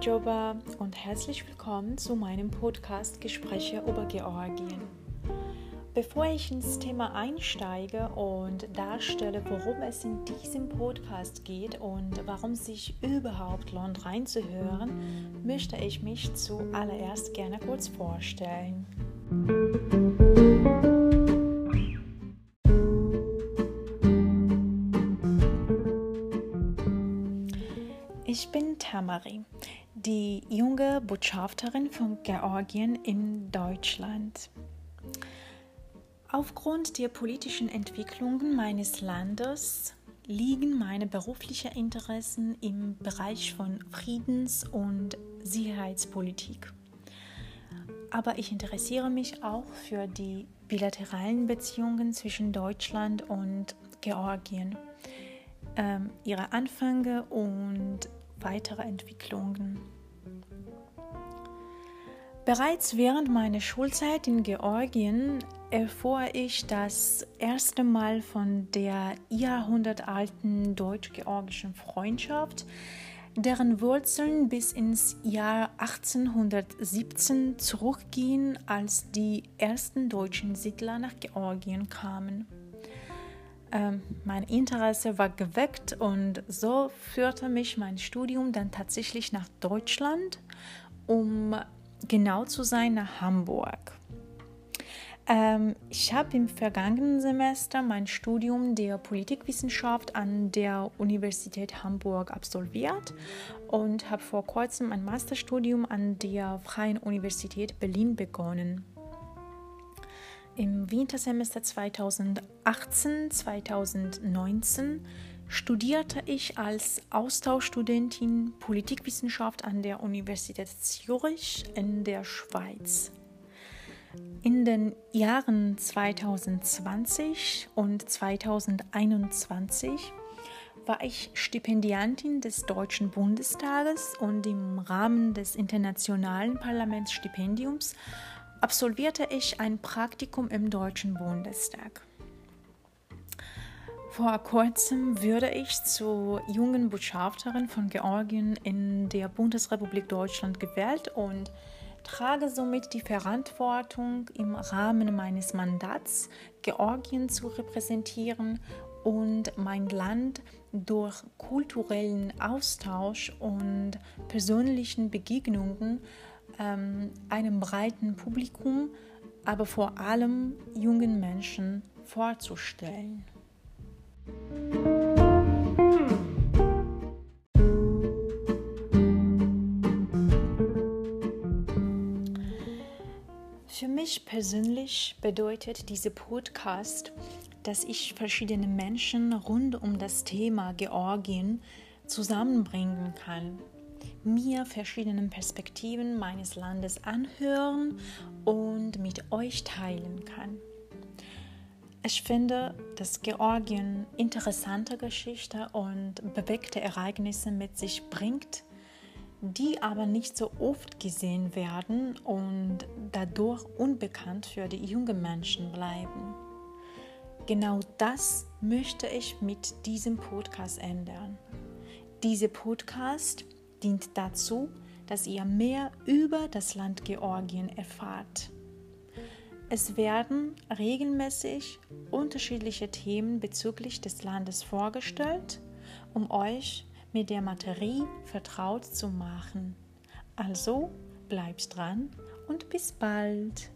Joba und herzlich willkommen zu meinem Podcast Gespräche über Georgien. Bevor ich ins Thema einsteige und darstelle, worum es in diesem Podcast geht und warum sich überhaupt lohnt reinzuhören, möchte ich mich zuallererst gerne kurz vorstellen. Ich bin Tamari, die junge Botschafterin von Georgien in Deutschland. Aufgrund der politischen Entwicklungen meines Landes liegen meine beruflichen Interessen im Bereich von Friedens- und Sicherheitspolitik. Aber ich interessiere mich auch für die bilateralen Beziehungen zwischen Deutschland und Georgien, ähm, ihre Anfänge und weitere Entwicklungen. Bereits während meiner Schulzeit in Georgien erfuhr ich das erste Mal von der jahrhundertalten deutsch-georgischen Freundschaft, deren Wurzeln bis ins Jahr 1817 zurückgehen, als die ersten deutschen Siedler nach Georgien kamen. Ähm, mein Interesse war geweckt und so führte mich mein Studium dann tatsächlich nach Deutschland, um genau zu sein nach Hamburg. Ähm, ich habe im vergangenen Semester mein Studium der Politikwissenschaft an der Universität Hamburg absolviert und habe vor kurzem ein Masterstudium an der Freien Universität Berlin begonnen. Im Wintersemester 2018-2019 studierte ich als Austauschstudentin Politikwissenschaft an der Universität Zürich in der Schweiz. In den Jahren 2020 und 2021 war ich Stipendiantin des Deutschen Bundestages und im Rahmen des Internationalen Parlamentsstipendiums absolvierte ich ein Praktikum im Deutschen Bundestag. Vor kurzem wurde ich zur jungen Botschafterin von Georgien in der Bundesrepublik Deutschland gewählt und trage somit die Verantwortung, im Rahmen meines Mandats Georgien zu repräsentieren und mein Land durch kulturellen Austausch und persönlichen Begegnungen ähm, einem breiten Publikum, aber vor allem jungen Menschen vorzustellen. Für mich persönlich bedeutet dieser Podcast, dass ich verschiedene Menschen rund um das Thema Georgien zusammenbringen kann, mir verschiedene Perspektiven meines Landes anhören und mit euch teilen kann. Ich finde, dass Georgien interessante Geschichte und bewegte Ereignisse mit sich bringt, die aber nicht so oft gesehen werden und dadurch unbekannt für die jungen Menschen bleiben. Genau das möchte ich mit diesem Podcast ändern. Dieser Podcast dient dazu, dass ihr mehr über das Land Georgien erfahrt. Es werden regelmäßig unterschiedliche Themen bezüglich des Landes vorgestellt, um euch mit der Materie vertraut zu machen. Also bleibt dran und bis bald.